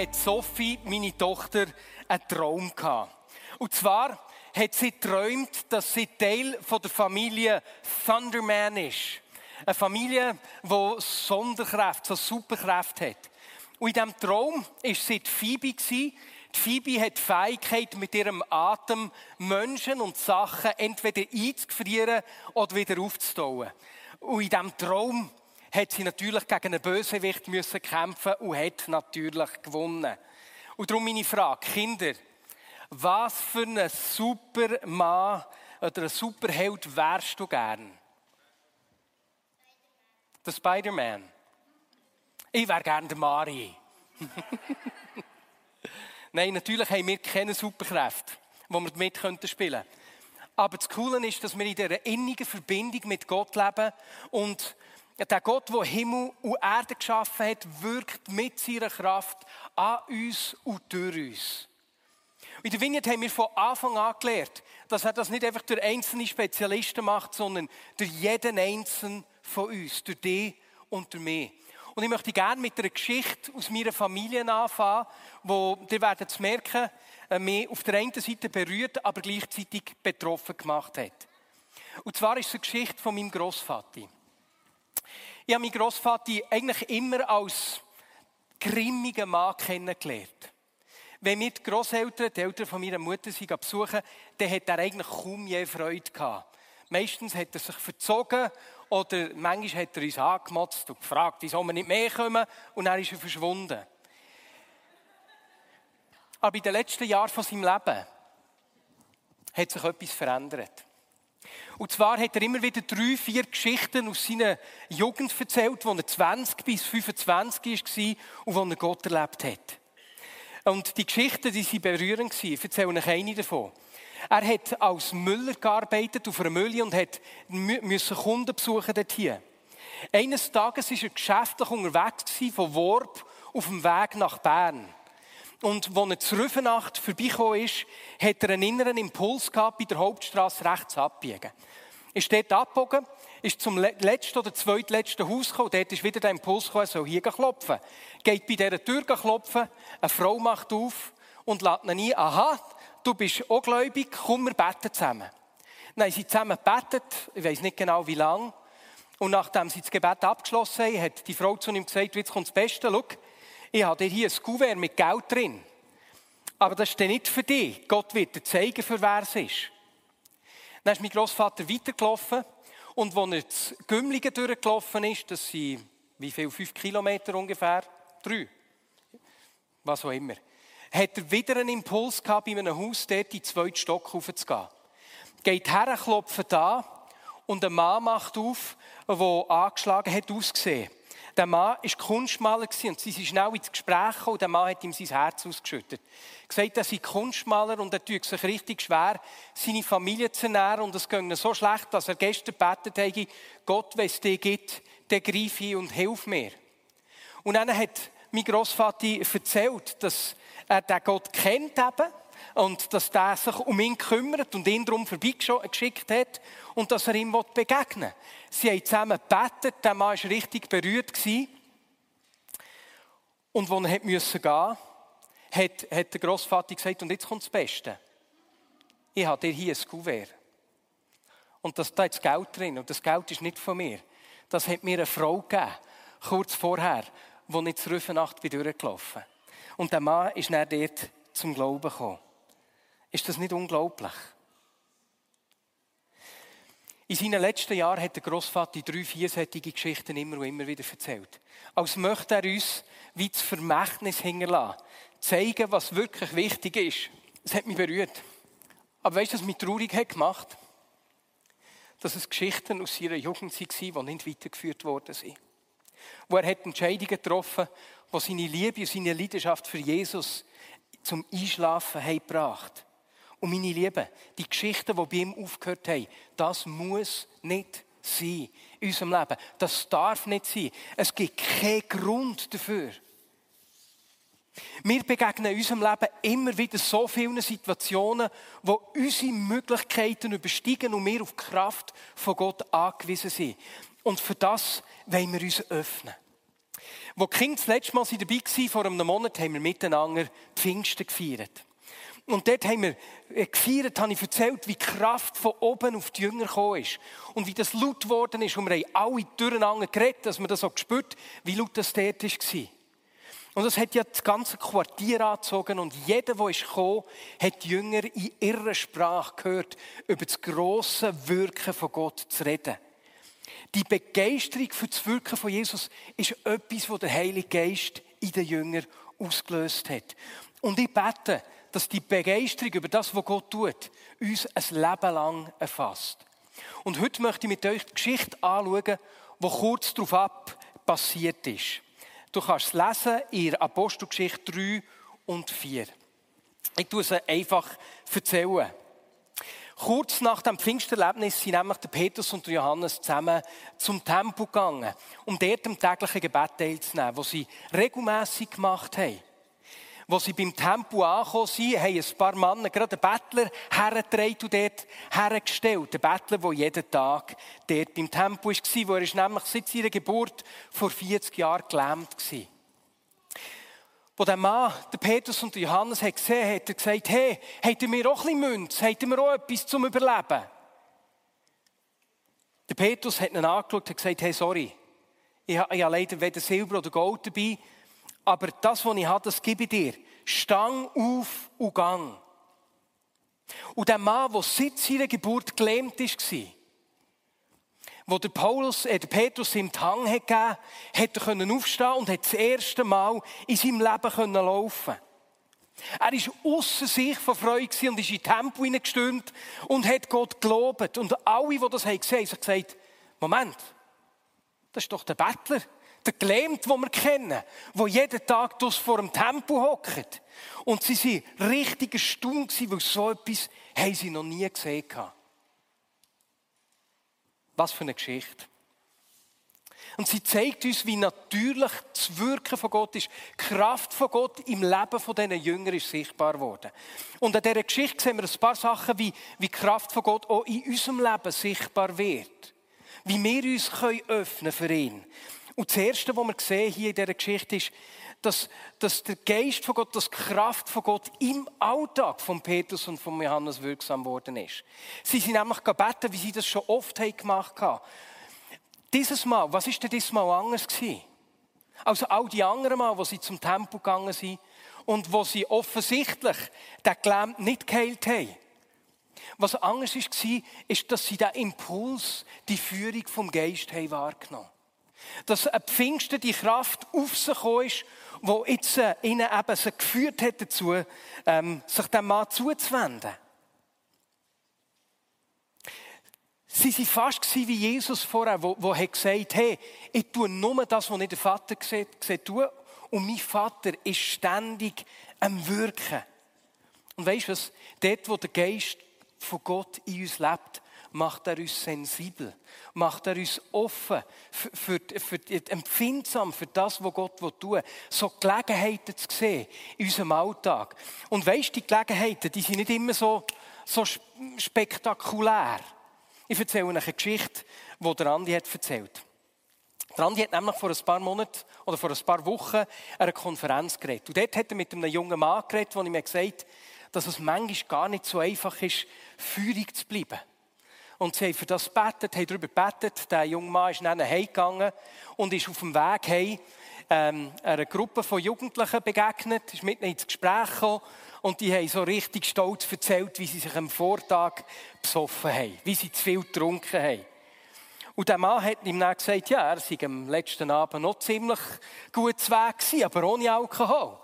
Hat Sophie, meine Tochter, einen Traum gehabt. Und zwar hat sie geträumt, dass sie Teil der Familie Thunderman ist. Eine Familie, die Sonderkräfte, so Superkräfte hat. Und in diesem Traum war sie die Phoebe. Die Phoebe hat die Fähigkeit, mit ihrem Atem Menschen und Sachen entweder einzufrieren oder wieder aufzutauen. Und in diesem Traum hat sie natürlich gegen einen Bösewicht müssen kämpfen und hat natürlich gewonnen. Und darum meine Frage, Kinder, was für ein super Mann oder ein Superheld wärst du gern? Der Spider-Man. Ich wäre gern der Mari. Nein, natürlich haben wir keine Superkräfte, die wir mit spielen können. Aber das Coole ist, dass wir in dieser innigen Verbindung mit Gott leben und der Gott, der Himmel und Erde geschaffen hat, wirkt mit seiner Kraft an uns und durch uns. In der Vineyard haben wir von Anfang an gelernt, dass er das nicht einfach durch einzelne Spezialisten macht, sondern durch jeden einzelnen von uns, durch dich und durch mich. Und ich möchte gerne mit einer Geschichte aus meiner Familie anfangen, wo ihr werdet es merken, äh, mich auf der einen Seite berührt, aber gleichzeitig betroffen gemacht hat. Und zwar ist es eine Geschichte von meinem Großvater. Ich habe meinen Großvater eigentlich immer als grimmigen Mann kennengelernt. Wenn wir die Großeltern, die Eltern von meiner Mutter sie besuchen, dann hat er eigentlich kaum je Freude gehabt. Meistens hat er sich verzogen oder manchmal hat er uns angemotzt und gefragt, wieso wir nicht mehr kommen und dann ist er verschwunden. Aber in den letzten Jahren von seinem Leben hat sich etwas verändert. Und zwar hat er immer wieder drei, vier Geschichten aus seiner Jugend erzählt, wo er 20 bis 25 war und wo er Gott erlebt hat. Und die Geschichten, die sind berührend gewesen. Ich erzähle euch eine davon. Er hat als Müller gearbeitet auf einer Mülle und hat müssen Kunden besuchen dort hier. Eines Tages war er geschäftlich unterwegs von Worp auf dem Weg nach Bern. Und als er zur Rüfenacht vorbeigekommen ist, hat er einen inneren Impuls gehabt, bei der Hauptstraße rechts abbiegen. Ist dort abgebogen, ist zum letzten oder zweitletzten Haus gekommen, dort ist wieder der Impuls gekommen, er soll hier klopfen. Geht bei dieser Tür klopfen, eine Frau macht auf und lädt ihn ein, aha, du bist auch gläubig, komm, wir beten zusammen. Dann sie zusammen gebetet, ich weiß nicht genau wie lange. Und nachdem sie das Gebet abgeschlossen haben, hat die Frau zu ihm gesagt, jetzt kommt das Beste, schau, ich habe hier ein Kuvert mit Geld drin. Aber das ist nicht für dich. Gott wird dir zeigen, für wer es ist. Dann ist mein Großvater weitergelaufen. Und als er das Gümmligen durchgelaufen ist, das sind, wie viel, fünf Kilometer ungefähr? Drei. Was auch immer. Hat er wieder einen Impuls gehabt, bei einem Haus dort in den zweiten Stock raufzugehen. Geht her, klopft an und ein Mann macht auf, der angeschlagen hat ausgesehen. Der Mann war Kunstmaler und sie sind schnell ins Gespräch gekommen und der Mann hat ihm sein Herz ausgeschüttet. Er gesagt, er sei Kunstmaler und er tut sich richtig schwer, seine Familie zu ernähren und es ging so schlecht, dass er gestern betet hat, Gott, wenn es dir gibt, dann greif ich und hilf mir. Und dann hat mein Großvater erzählt, dass er den Gott kennt eben und dass der sich um ihn kümmert und ihn darum vorbeigeschickt hat und dass er ihm begegnen will. Sie haben zusammen gebetet, der Mann war richtig berührt. Und als er gehen musste, hat, hat der Grossvater gesagt, und jetzt kommt das Beste. Ich habe dir hier ein Kuvert. Und das, da ist Geld drin. Und das Geld ist nicht von mir. Das hat mir eine Frau gegeben, kurz vorher, die nicht zur Rüfenacht durchgelaufen Und der Mann ist dann dort zum Glauben gekommen. Ist das nicht unglaublich? In seinen letzten Jahren hat der Großvater drei viersättige Geschichten immer und immer wieder erzählt. Als möchte er uns wie das Vermächtnis hinterlassen. Zeigen, was wirklich wichtig ist. Es hat mich berührt. Aber weißt du, was mich traurig hat gemacht? Dass es Geschichten aus seiner Jugend waren, die nicht weitergeführt worden sind. Wo er hat Entscheidungen getroffen, der seine Liebe und seine Leidenschaft für Jesus zum Einschlafen haben gebracht. Und meine Lieben, die Geschichten, die bei ihm aufgehört haben, das muss nicht sein in unserem Leben. Das darf nicht sein. Es gibt keinen Grund dafür. Wir begegnen in unserem Leben immer wieder so vielen Situationen, wo unsere Möglichkeiten übersteigen und wir auf die Kraft von Gott angewiesen sind. Und für das wollen wir uns öffnen. Wo die Kinder das letzte Mal dabei waren, vor einem Monat, haben wir miteinander Pfingsten gefeiert. Und dort haben wir äh, gefeiert, habe ich erzählt, wie die Kraft von oben auf die Jünger gekommen ist. Und wie das laut geworden ist. Und wir haben alle durcheinander geredet, dass wir das auch gespürt wie laut das dort war. Und das hat ja das ganze Quartier angezogen und jeder, der ist gekommen, hat die Jünger in ihrer Sprache gehört, über das grosse Wirken von Gott zu reden. Die Begeisterung für das Wirken von Jesus ist etwas, was der Heilige Geist in den Jüngern ausgelöst hat. Und ich bete, dass die Begeisterung über das, was Gott tut, uns ein Leben lang erfasst. Und heute möchte ich mit euch die Geschichte anschauen, die kurz darauf ab passiert ist. Du kannst es lesen in Apostelgeschichte 3 und 4. Ich tue es einfach erzählen. Kurz nach dem Pfingsterlebnis sind nämlich der Petrus und der Johannes zusammen zum Tempel gegangen, um dort am täglichen Gebet teilzunehmen, das sie regelmässig gemacht haben. Als sie beim Tempel angekommen sind, haben ein paar Männer gerade einen Bettler hergetragen und dort hergestellt. Ein Bettler, der jeden Tag dort beim Tempel war, wo er nämlich seit seiner Geburt vor 40 Jahren gelähmt war. Wo der Mann, der Petrus und der Johannes, hat gesehen hat, er gesagt, hey, habt ihr mir auch ein bisschen Münze? Habt ihr mir auch etwas zum Überleben? Der Petrus hat ihn angeschaut und gesagt, hey, sorry, ich habe leider weder Silber oder Gold dabei, aber das, was ich habe, das gebe ich dir. Stang auf und gang. Und der Mann, der seit seiner Geburt gelähmt war, wo der, Paulus, äh, der Petrus ihm die Hang hat gegeben, hat er aufstehen und hat das erste Mal in seinem Leben können laufen. Er war außer sich von Freude und ist in den Tempel hineingestürmt und hat Gott gelobt. Und alle, die das haben gesehen haben, haben gesagt, Moment, das ist doch der Bettler, der Gelähmte, den wir kennen, der jeden Tag vor dem Tempel hockt. Und sie waren richtig erstaunt, weil so etwas haben sie noch nie gesehen haben. Was für eine Geschichte. Und sie zeigt uns, wie natürlich das Wirken von Gott ist. Die Kraft von Gott im Leben von diesen Jüngern ist sichtbar geworden. Und an dieser Geschichte sehen wir ein paar Sachen, wie, wie die Kraft von Gott auch in unserem Leben sichtbar wird. Wie wir uns können öffnen für ihn. Und das Erste, was wir sehen hier in dieser Geschichte ist, dass, dass der Geist von Gott, dass die Kraft von Gott im Alltag von Petrus und von Johannes wirksam worden ist. Sie sind nämlich gebeten, wie sie das schon oft gemacht haben. Dieses Mal, was ist denn dieses Mal anders gewesen? Also all die anderen Mal, wo sie zum Tempel gegangen sind und wo sie offensichtlich den Gelähmten nicht geheilt haben. Was anders war, ist, dass sie den Impuls, die Führung vom Geist haben wahrgenommen haben. Dass ein Pfingsten die Kraft auf sich ist, die jetzt äh, ihnen eben sie geführt hat dazu, ähm, sich dem Mann zuzuwenden. Sie waren fast wie Jesus vorher, der gesagt hat, hey, ich tue nur das, was ich der Vater sieht, tue. Und mein Vater ist ständig am Wirken. Und weißt du was? Dort, wo der Geist von Gott in uns lebt, macht er uns sensibel, macht er uns offen, für, für, für, empfindsam für das, was Gott tun will. So Gelegenheiten zu sehen in unserem Alltag. Und weißt die Gelegenheiten, die sind nicht immer so, so spektakulär. Ich erzähle euch eine Geschichte, die der Andi hat erzählt. Der Andi hat nämlich vor ein paar Monaten oder vor ein paar Wochen eine Konferenz geredet. Und dort hat er mit einem jungen Mann geredet, der mir gesagt hat, dass es manchmal gar nicht so einfach ist, führig zu bleiben. Und sie haben für das gebetet, haben darüber gebetet. Der junge Mann ist dann heimgegangen und ist auf dem Weg heim ähm, einer Gruppe von Jugendlichen begegnet, ist mitten ins Gespräch gekommen und die haben so richtig stolz erzählt, wie sie sich am Vortag besoffen haben, wie sie zu viel getrunken haben. Und der Mann hat ihm dann gesagt, ja, er sei am letzten Abend noch ziemlich gut zu Weg gewesen, aber ohne Alkohol.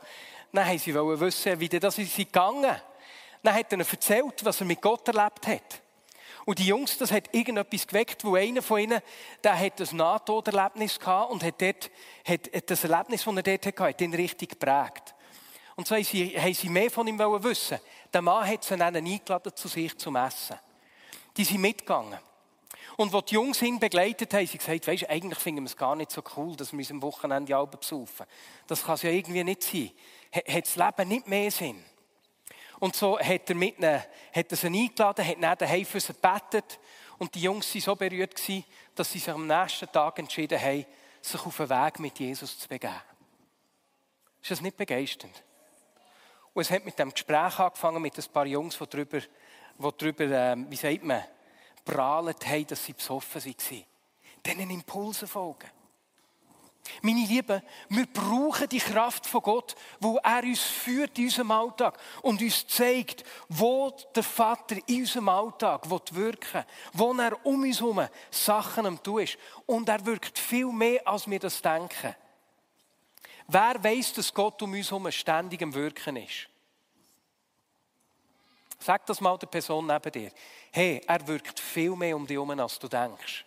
Dann haben sie wissen, wie das ist gegangen. Dann hat er erzählt, was er mit Gott erlebt hat. Und die Jungs, das hat irgendetwas geweckt, wo einer von ihnen, der hat ein Nahtoderlebnis gehabt und hat, dort, hat das Erlebnis, das er dort hatte, hat ihn richtig geprägt. Und so haben sie, haben sie mehr von ihm wissen. Der Mann hat sie dann eingeladen zu sich zum Essen. Die sind mitgegangen. Und als die Jungs ihn begleitet haben, haben sie gesagt, weisst, eigentlich finden wir es gar nicht so cool, dass wir uns am Wochenende Alben besaufen. Das kann es ja irgendwie nicht sein. Hat das Leben nicht mehr Sinn? Und so hat er, mit ihnen, hat er sie eingeladen, hat dann daheim für sie gebetet. Und die Jungs waren so berührt, gewesen, dass sie sich am nächsten Tag entschieden haben, sich auf den Weg mit Jesus zu begeben. Ist das nicht begeisternd? Und es hat mit dem Gespräch angefangen mit ein paar Jungs, die darüber, die darüber ähm, wie sagt man, prahlt haben, dass sie besoffen waren. Diesen Impulsen folgen. Meine Lieben, wir brauchen die Kraft von Gott, wo er uns führt in unserem Alltag und uns zeigt, wo der Vater in unserem Alltag wirken wo er um uns herum Sachen am tun ist. Und er wirkt viel mehr, als wir das denken. Wer weiß, dass Gott um uns herum ständig am Wirken ist? Sag das mal der Person neben dir. Hey, er wirkt viel mehr um dich herum, als du denkst.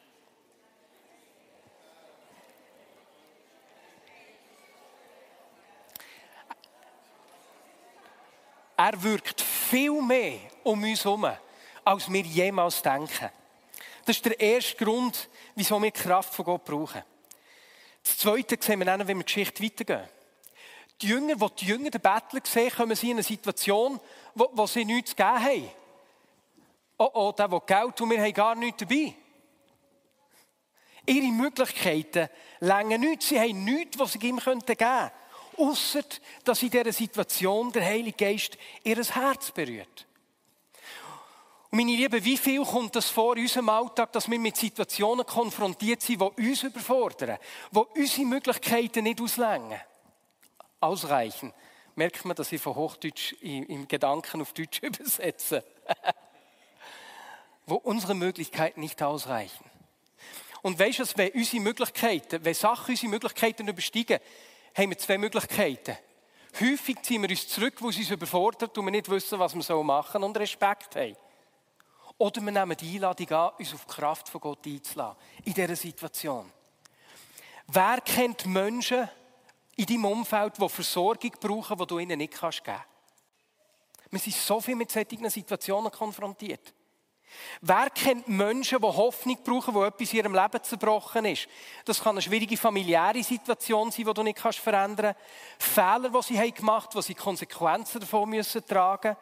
Er wirkt viel mehr um uns herum, als wir jemals denken. Das ist der erste Grund, wieso wir die Kraft von Gott brauchen. Das Zweite sehen wir dann, wenn wir die Geschichte weitergehen. Die Jünger, die die Jünger den Bettler sehen, kommen sie in eine Situation, wo, wo sie nichts zu geben haben. Oh, oh, der will Geld und wir haben gar nichts dabei. Ihre Möglichkeiten länger nichts. Sie haben nichts, was sie ihm geben könnten. Ausser, dass in dieser Situation der Heilige Geist ihr Herz berührt. Und meine Lieben, wie viel kommt das vor in unserem Alltag, dass wir mit Situationen konfrontiert sind, die uns überfordern, die unsere Möglichkeiten nicht auslängen, ausreichen. Merkt man, dass ich von Hochdeutsch im Gedanken auf Deutsch übersetze. wo unsere Möglichkeiten nicht ausreichen. Und weißt du, wenn unsere Möglichkeiten, wenn Sachen unsere Möglichkeiten übersteigen, haben wir zwei Möglichkeiten. Häufig ziehen wir uns zurück, wo es uns überfordert und wir nicht wissen, was wir machen sollen und Respekt haben. Oder wir nehmen die Einladung an, uns auf die Kraft von Gott einzulassen. In dieser Situation. Wer kennt Menschen in deinem Umfeld, die Versorgung brauchen, die du ihnen nicht geben kannst? Wir sind so viel mit solchen Situationen konfrontiert. Wer kennt Menschen, die Hoffnung brauchen, wo etwas in ihrem Leben zerbrochen ist? Das kann eine schwierige familiäre Situation sein, die du nicht verändern kannst. Fehler, die sie gemacht haben, wo sie Konsequenzen davon müssen tragen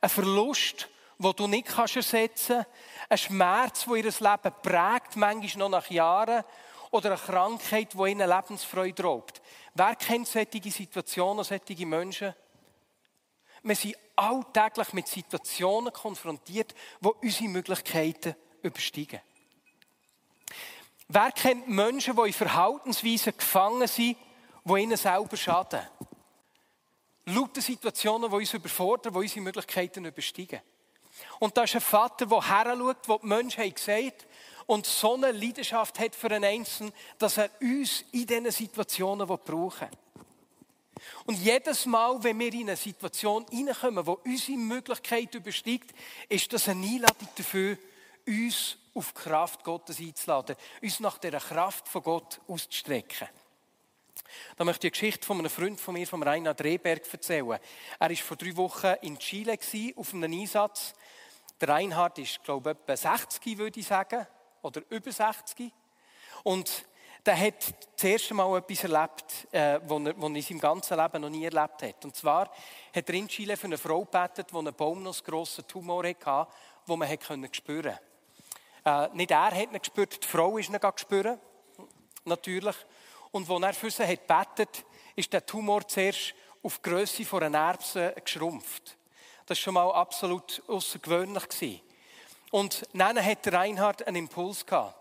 Ein Verlust, den du nicht ersetzen kannst. Ein Schmerz, der ihr Leben prägt, manchmal noch nach Jahren. Oder eine Krankheit, die ihnen Lebensfreude raubt. Wer kennt solche Situationen, solche Menschen? Wir sind alltäglich mit Situationen konfrontiert, die unsere Möglichkeiten übersteigen. Wer kennt Menschen, die in Verhaltensweisen gefangen sind, die ihnen selber schaden? Lauter Situationen, die uns überfordern, die unsere Möglichkeiten übersteigen. Und da ist ein Vater, der heranschaut, wo die Menschen haben gesagt und so eine Leidenschaft hat für einen Einzelnen, dass er uns in diesen Situationen brauchen will. Und jedes Mal, wenn wir in eine Situation hineinkommen, wo unsere Möglichkeit übersteigt, ist das eine Einladung dafür, uns auf die Kraft Gottes einzuladen, uns nach der Kraft von Gott auszustrecken. Da möchte ich die Geschichte von einem Freund von mir, von Reinhard Rehberg, erzählen. Er war vor drei Wochen in Chile auf einem Einsatz. Der Reinhard ist, glaube ich, etwa 60, würde ich sagen, oder über 60. Und der hat das erste Mal etwas erlebt, äh, was er, er in seinem ganzen Leben noch nie erlebt hat. Und zwar hat er in Chile für eine Frau gebetet, die einen baumnussgrossen Tumor hatte, den man spüren konnte. Äh, nicht er hat ihn gespürt, die Frau ist ihn gespürt, natürlich. Und als er für sie hat gebetet, ist der Tumor zuerst auf die Grösse von einer Erbse geschrumpft. Das war schon mal absolut außergewöhnlich. Und dann hat Reinhard einen Impuls gehabt.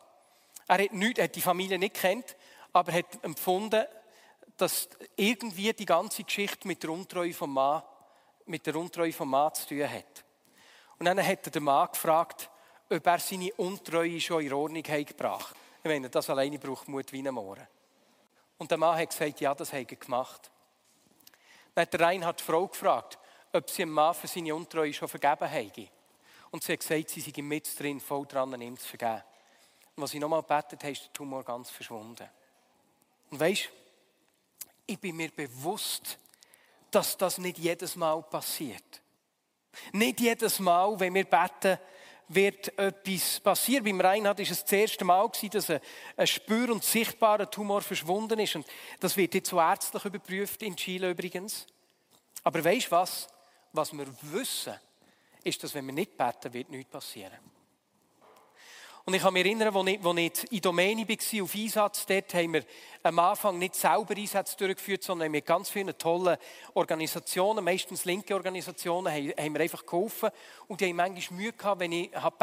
Er hat, nicht, hat die Familie nicht kennt, aber hat empfunden, dass irgendwie die ganze Geschichte mit der Untreue vom Mann, mit der Untreue vom Mann zu tun hat. Und dann hat er den Mann gefragt, ob er seine Untreue schon in Ordnung hat gebracht. Ich meine, das alleine braucht Mut wie ein Mohren. Und der Mann hat gesagt, ja, das hat er gemacht. Dann hat der Reinhard die Frau gefragt, ob sie dem Mann für seine Untreue schon vergeben. Und Und sie hat gesagt, sie sei mit drin, voll dran, ihm zu vergeben. Und was ich nochmal gebetet habe, ist der Tumor ganz verschwunden. Und weisst, ich bin mir bewusst, dass das nicht jedes Mal passiert. Nicht jedes Mal, wenn wir beten, wird etwas passieren. Beim Reinhard war es das erste Mal, dass ein spür- und sichtbarer Tumor verschwunden ist. Und das wird jetzt so ärztlich überprüft, in Chile übrigens. Aber weisst was? Was wir wissen, ist, dass wenn wir nicht beten, wird nichts passieren. Und ich kann mich erinnern, als ich, als ich in Domäne war, auf Einsatz, dort haben wir am Anfang nicht selber Einsätze durchgeführt, sondern mit ganz vielen tollen Organisationen, meistens linke Organisationen, haben wir einfach geholfen. Und die haben manchmal Mühe gehabt, wenn ich habe.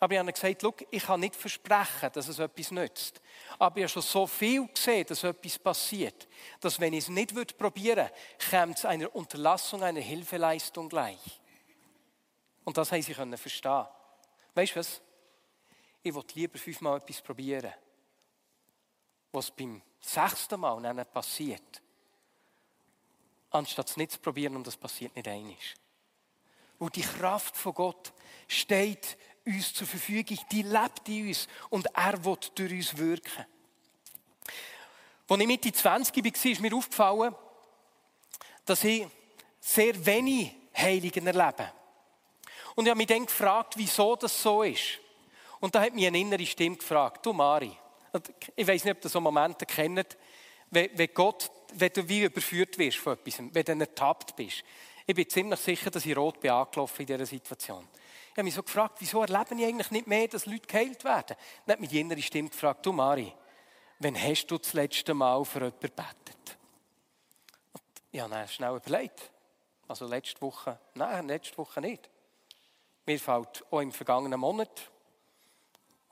Aber ich habe gesagt, Look, ich kann nicht versprechen, dass es etwas nützt. Aber ich habe schon so viel gesehen, dass etwas passiert, dass wenn ich es nicht probieren würde, käme es einer Unterlassung, einer Hilfeleistung gleich. Und das haben sie verstehen. Weißt du was? Ich will lieber fünfmal etwas probieren. Was beim sechsten Mal dann passiert, anstatt es nicht zu probieren und das passiert nicht einig. Wo die Kraft von Gott steht uns zur Verfügung, die lebt in uns und er wird durch uns wirken. Als ich Mitte 20 war, ist mir aufgefallen, dass ich sehr wenig Heiligen erlebe. Und ich habe mich dann gefragt, wieso das so ist. Und da hat mich eine innere Stimme gefragt, du Mari, ich weiß nicht, ob du so Momente kennt, wenn, Gott, wenn du wie überführt wirst von etwas, wenn du ertappt bist. Ich bin ziemlich sicher, dass ich rot bin angelaufen in dieser Situation. Ich habe mich so gefragt, wieso erlebe ich eigentlich nicht mehr, dass Leute geheilt werden? Dann hat mich die innere Stimme gefragt, du Mari, wann hast du das letzte Mal für jemanden gebetet? Und ich habe dann schnell überlegt. Also letzte Woche, nein, letzte Woche nicht. Mir fällt auch im vergangenen Monat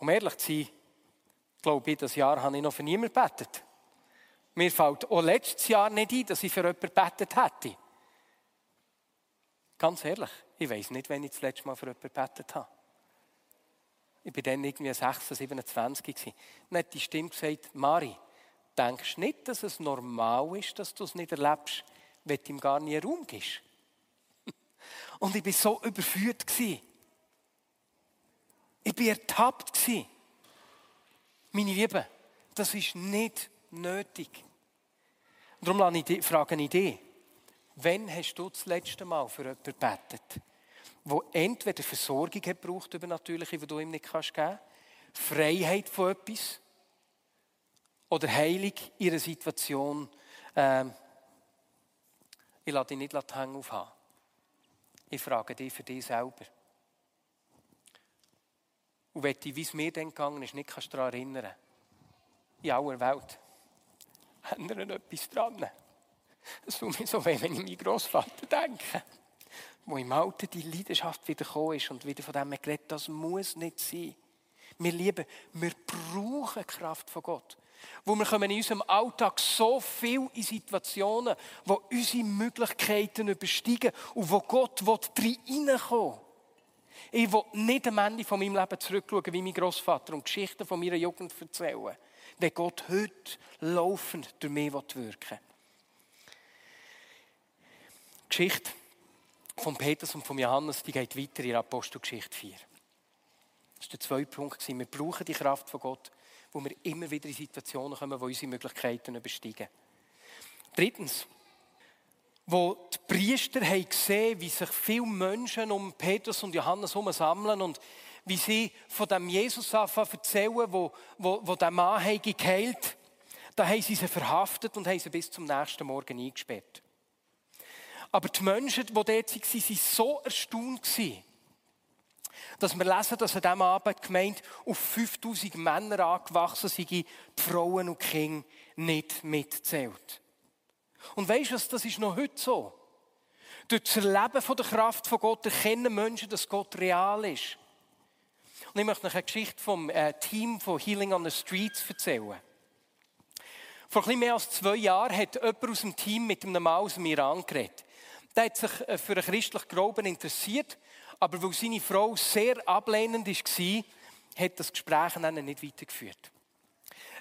um ehrlich zu sein, glaube ich, das Jahr habe ich noch für niemanden gebetet. Mir fällt auch letztes Jahr nicht ein, dass ich für jemanden gebetet hätte. Ganz ehrlich, ich weiß nicht, wann ich das letzte Mal für jemanden gebetet habe. Ich war dann irgendwie 26, 27 gewesen. Dann hat die Stimme gesagt, Mari, denkst du nicht, dass es normal ist, dass du es nicht erlebst, wenn du ihm gar nie Raum gibst? Und ich war so überführt. Gewesen. Ich war ertappt. Meine Lieben, das ist nicht nötig. Darum ich Frage eine Idee. Wann hast du das letzte Mal für jemanden gebetet, wo entweder Versorgung hat braucht über natürliche, die du ihm nicht kannst geben, Freiheit von etwas oder Heilung in einer Situation, ähm, ich lasse dich nicht hängen aufhaben. Ich frage dich für dich selber. Und wenn du, wie es mir dann gegangen ist, nicht kannst daran erinnern, in aller Welt, ändern etwas dran. Es tut mir so weh, wenn ich an meinen Großvater denke, wo im Alter die Leidenschaft wieder gekommen ist und wieder von dem geredet das muss nicht sein. Wir lieben, wir brauchen die Kraft von Gott. Wo wir kommen in unserem Alltag so viel in Situationen, wo unsere Möglichkeiten übersteigen und wo Gott reinkommen will. Ich will nicht am Ende von meinem Leben zurückschauen, wie mein Großvater und Geschichten von meiner Jugend erzählen. Wenn Gott heute laufend durch mich wirken will. Die Geschichte von Petrus und von Johannes die geht weiter in Apostelgeschichte 4. Das war der zweite Punkt. Wir brauchen die Kraft von Gott, wo wir immer wieder in Situationen kommen, wo unsere Möglichkeiten übersteigen. Drittens, wo die Priester haben gesehen wie sich viele Menschen um Petrus und Johannes herum sammeln und wie sie von dem Jesus erzählen, wo, wo, wo der Mann hat geheilt da haben sie sie verhaftet und haben sie bis zum nächsten Morgen eingesperrt. Aber die Menschen, die dort waren, waren so erstaunt, dass wir lesen, dass an diesem Abend die Gemeinde auf 5000 Männer angewachsen sind, die Frauen und Kinder nicht mitzählt. Und weißt du, das ist noch heute so. Durch das Erleben von der Kraft von Gott erkennen Menschen, dass Gott real ist. Und ich möchte euch eine Geschichte vom äh, Team von Healing on the Streets erzählen. Vor ein mehr als zwei Jahren hat jemand aus dem Team mit einem Mann aus dem Iran geredet. Der hat sich äh, für einen christlichen Glauben interessiert, aber weil seine Frau sehr ablehnend war, hat das Gespräch dann nicht weitergeführt.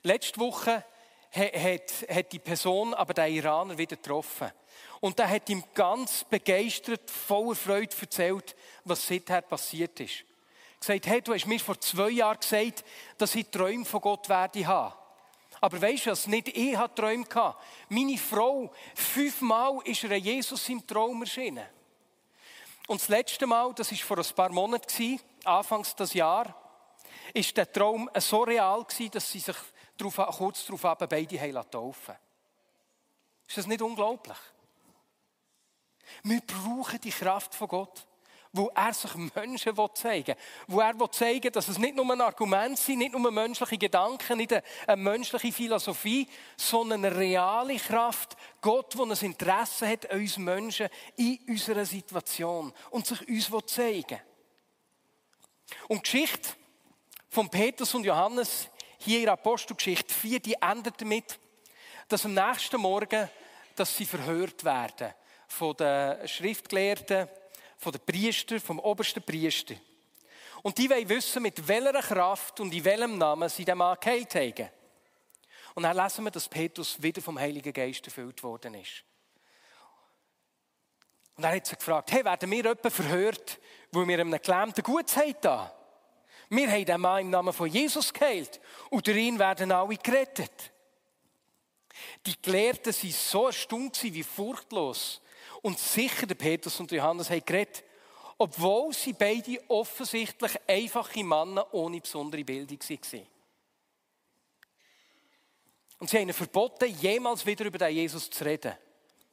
Letzte Woche hat, hat die Person aber den Iraner wieder getroffen. Und er hat ihm ganz begeistert, voller Freude erzählt, was seither passiert ist. Gesagt, hey, du hast mir vor zwei Jahren gesagt, dass ich Träume von Gott werde haben. Aber weißt du was? Nicht ich hatte Träume gehabt. Meine Frau, fünfmal ist ihr Jesus im Traum erschienen. Und das letzte Mal, das war vor ein paar Monaten, anfangs des Jahres, ist der Traum so real dass sie sich darauf, kurz darauf beide taufen Ist das nicht unglaublich? Wir brauchen die Kraft von Gott wo er sich Menschen zeigen will. Wo er will zeigen dass es nicht nur ein Argument sind, nicht nur menschliche Gedanken, nicht eine menschliche Philosophie, sondern eine reale Kraft. Gott, der ein Interesse hat an uns Menschen in unserer Situation und sich uns zeigen will. Und die Geschichte von Petrus und Johannes hier in Apostelgeschichte 4, die endet damit, dass am nächsten Morgen, dass sie verhört werden von den Schriftgelehrten, von den Priester, vom obersten Priester. Und die wollen wissen, mit welcher Kraft und in welchem Namen sie den Mann geheilt haben. Und dann lesen wir, dass Petrus wieder vom Heiligen Geist erfüllt worden ist. Und er hat sich gefragt, hey, werden wir jemanden verhört, wo wir einem Gelähmten Gutsheit da? Wir haben den Mann im Namen von Jesus geheilt und durch ihn werden alle gerettet. Die Gelehrten waren so erstaunt wie furchtlos und sicher der Petrus und Johannes haben geredet, obwohl sie beide offensichtlich einfache Männer ohne besondere Bildung waren. Und sie haben ihnen verboten, jemals wieder über den Jesus zu reden.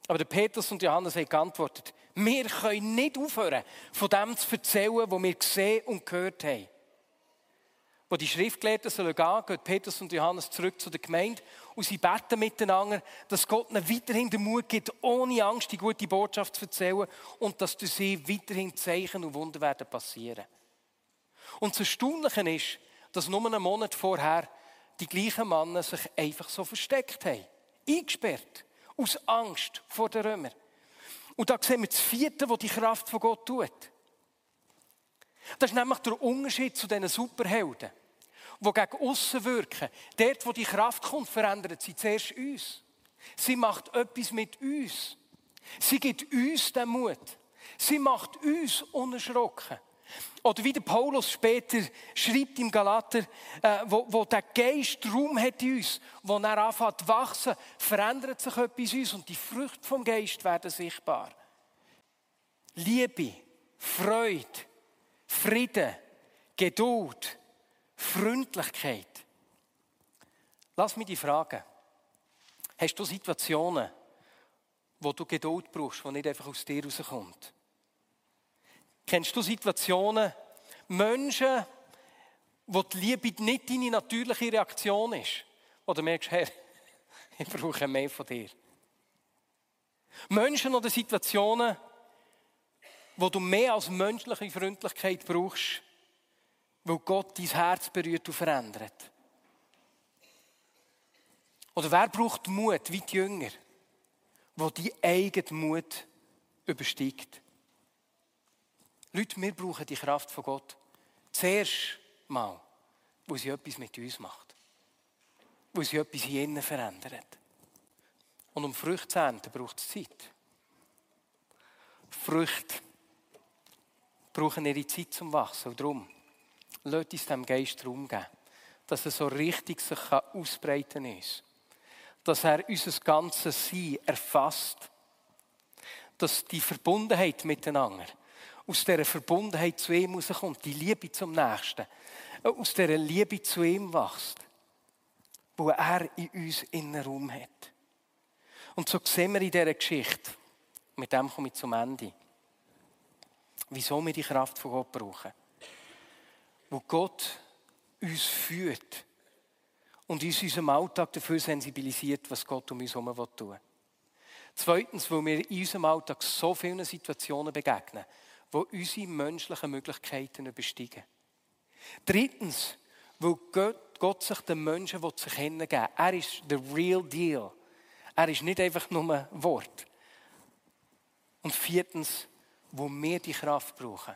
Aber der Petrus und Johannes haben geantwortet, wir können nicht aufhören, von dem zu erzählen, was wir gesehen und gehört haben. Wo die Schriftgelehrten sollen gehen, gehen Petrus und Johannes zurück zu der Gemeinde und sie beten miteinander, dass Gott ihnen weiterhin den Mut gibt, ohne Angst die gute Botschaft zu erzählen und dass durch sie weiterhin Zeichen und Wunder werden passieren. Und das Erstaunliche ist, dass nur einen Monat vorher die gleichen Männer sich einfach so versteckt haben. Eingesperrt. Aus Angst vor den Römern. Und da sehen wir das vierte, wo die Kraft von Gott tut. Das ist nämlich der Unterschied zu diesen Superhelden die gegen aussen wirken. Dort, wo die Kraft kommt, verändert sie zuerst uns. Sie macht etwas mit uns. Sie gibt uns den Mut. Sie macht uns unerschrocken. Oder wie der Paulus später schreibt im Galater, äh, wo, wo der Geist Raum hat in uns, wo er anfängt zu wachsen, verändert sich etwas in uns und die Früchte vom Geist werden sichtbar. Liebe, Freude, Frieden, Geduld, Freundlichkeit. Lass mich dich fragen. Hast du Situationen, wo du Geduld brauchst, die nicht einfach aus dir rauskommt? Kennst du Situationen, Menschen, wo die Liebe nicht deine natürliche Reaktion ist? Wo du merkst, Herr, ich brauche mehr von dir. Menschen oder Situationen, wo du mehr als menschliche Freundlichkeit brauchst, weil Gott dein Herz berührt und verändert. Oder wer braucht Mut, wie die Jünger, wo die eigene Mut übersteigt? Leute, wir brauchen die Kraft von Gott. Zuerst mal, wo sie etwas mit uns macht. Wo sie etwas in ihnen verändert. Und um Früchte zu ernten, braucht es Zeit. Früchte brauchen ihre Zeit zum Wachsen. Und darum Lasst uns dem Geist Raum geben, dass er so richtig sich ausbreiten kann. Dass er unser ganzes Sein erfasst. Dass die Verbundenheit miteinander, aus dieser Verbundenheit zu ihm rauskommt, die Liebe zum Nächsten, aus dieser Liebe zu ihm wächst, wo er in uns innen Raum hat. Und so sehen wir in dieser Geschichte, mit dem komme ich zum Ende, wieso wir die Kraft von Gott brauchen wo Gott uns führt und uns in unserem Alltag dafür sensibilisiert, was Gott um uns herum tun will. Zweitens, weil wir in unserem Alltag so vielen Situationen begegnen, wo unsere menschlichen Möglichkeiten übersteigen. Drittens, weil Gott, Gott sich den Menschen sich hingeben will. Er ist the real deal. Er ist nicht einfach nur ein Wort. Und viertens, wo wir die Kraft brauchen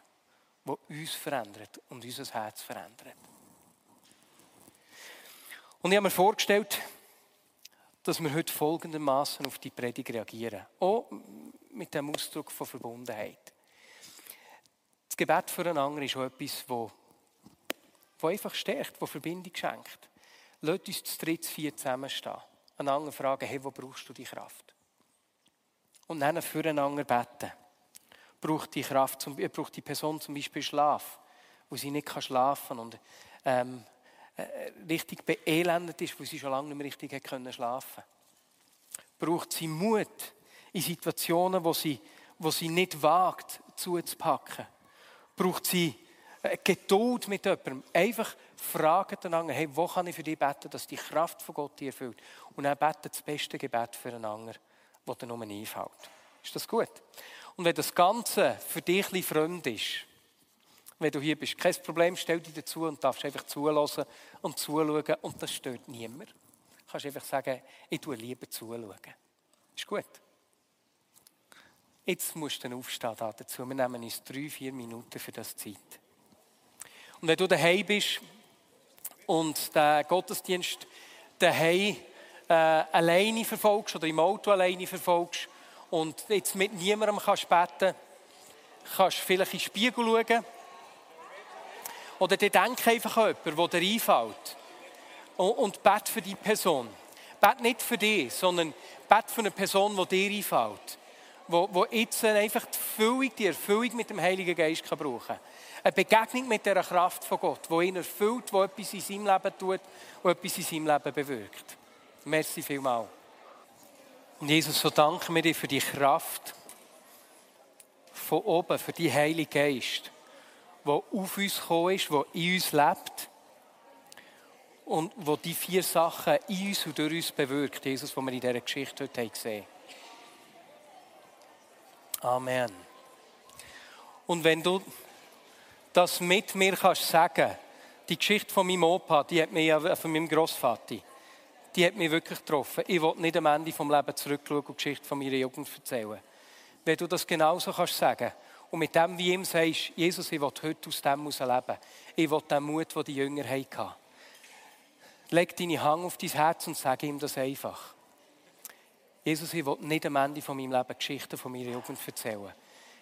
wo uns verändert und unser Herz verändert. Und ich habe mir vorgestellt, dass wir heute folgendermaßen auf die Predigt reagieren. Auch mit dem Ausdruck von Verbundenheit. Das Gebet füreinander ist auch etwas, das, das einfach stärkt, das Verbindung schenkt. Lass uns zu dritt, vier zusammenstehen. Einander fragen, hey, wo brauchst du die Kraft? Und dann füreinander beten. Braucht die Kraft, braucht die Person zum Beispiel Schlaf, wo sie nicht schlafen kann und ähm, äh, richtig beelendet ist, wo sie schon lange nicht mehr richtig hat können schlafen Braucht sie Mut in Situationen, wo sie, wo sie nicht wagt, zuzupacken. Braucht sie äh, Geduld mit jemandem. Einfach fragen einander, hey, wo kann ich für dich beten, dass die Kraft von Gott dir erfüllt. Und dann beten das beste Gebet füreinander, das dir nur einfällt. Ist das gut? Und wenn das Ganze für dich ein fremd ist, wenn du hier bist. Kein Problem, stell dich dazu und darfst einfach zulassen und zuschauen und das stört niemand. Du kannst einfach sagen, ich tue lieber zuschauen. Ist gut. Jetzt musst du aufstehen dazu. Wir nehmen uns drei, vier Minuten für das Zeit. Und wenn du daheim bist und den Gottesdienst daheim äh, alleine verfolgst oder im Auto alleine verfolgst und jetzt mit niemandem kannst beten kannst du vielleicht in den Spiegel schauen oder dann denk einfach an jemanden, der dir einfällt. Und, und bet für die Person. Bet nicht für dich, sondern bet für eine Person, die dir einfällt. Wo, wo jetzt einfach die Erfüllung, die Erfüllung mit dem Heiligen Geist kann brauchen kann. Eine Begegnung mit der Kraft von Gott, die ihn erfüllt, die etwas in seinem Leben tut, die etwas in seinem Leben bewirkt. Merci vielmals. Und Jesus, so danken wir dir für die Kraft von oben, für die Heilige Geist der auf uns gekommen ist, der in uns lebt und wo die vier Sachen in uns und durch uns bewirkt, Jesus, was wir in dieser Geschichte heute gesehen haben. Amen. Und wenn du das mit mir kannst sagen, die Geschichte von meinem Opa, die hat mich ja von meinem Großvater, die hat mich wirklich getroffen. Ich will nicht am Ende vom Leben zurückschauen und Geschichte von meiner Jugend erzählen. Wenn du das genauso kannst sagen und mit dem wie ihm sagst, Jesus, ich will heute aus dem heraus leben. Ich will den Mut, den die Jünger hatten. Leg deine Hand auf dein Herz und sag ihm das einfach. Jesus, ich will nicht am Ende von meinem Leben Geschichten von meiner Jugend erzählen.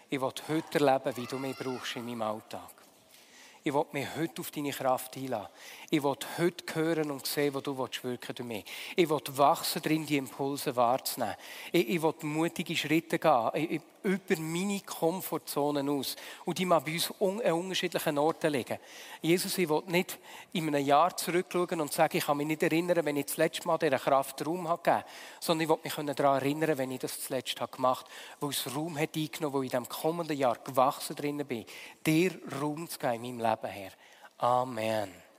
Ich will heute erleben, wie du mich brauchst in meinem Alltag. Ich will mich heute auf deine Kraft einladen. Ich will heute hören und sehen, wo du wirken durch mich. Ich will wachsen drin, die Impulse wahrzunehmen. Ich, ich will mutige Schritte gehen, über meine Komfortzonen aus. Und die mal bei uns an unterschiedlichen Orten liegen. Jesus, ich will nicht in einem Jahr zurückschauen und sagen, ich kann mich nicht erinnern, wenn ich das letzte Mal dieser Kraft Raum gegeben habe, sondern ich will mich daran erinnern, wenn ich das das letzte Mal gemacht habe, wo es Raum hat eingenommen, wo ich in diesem kommenden Jahr gewachsen drin bin, dir Raum zu geben in meinem Leben, Herr. Amen.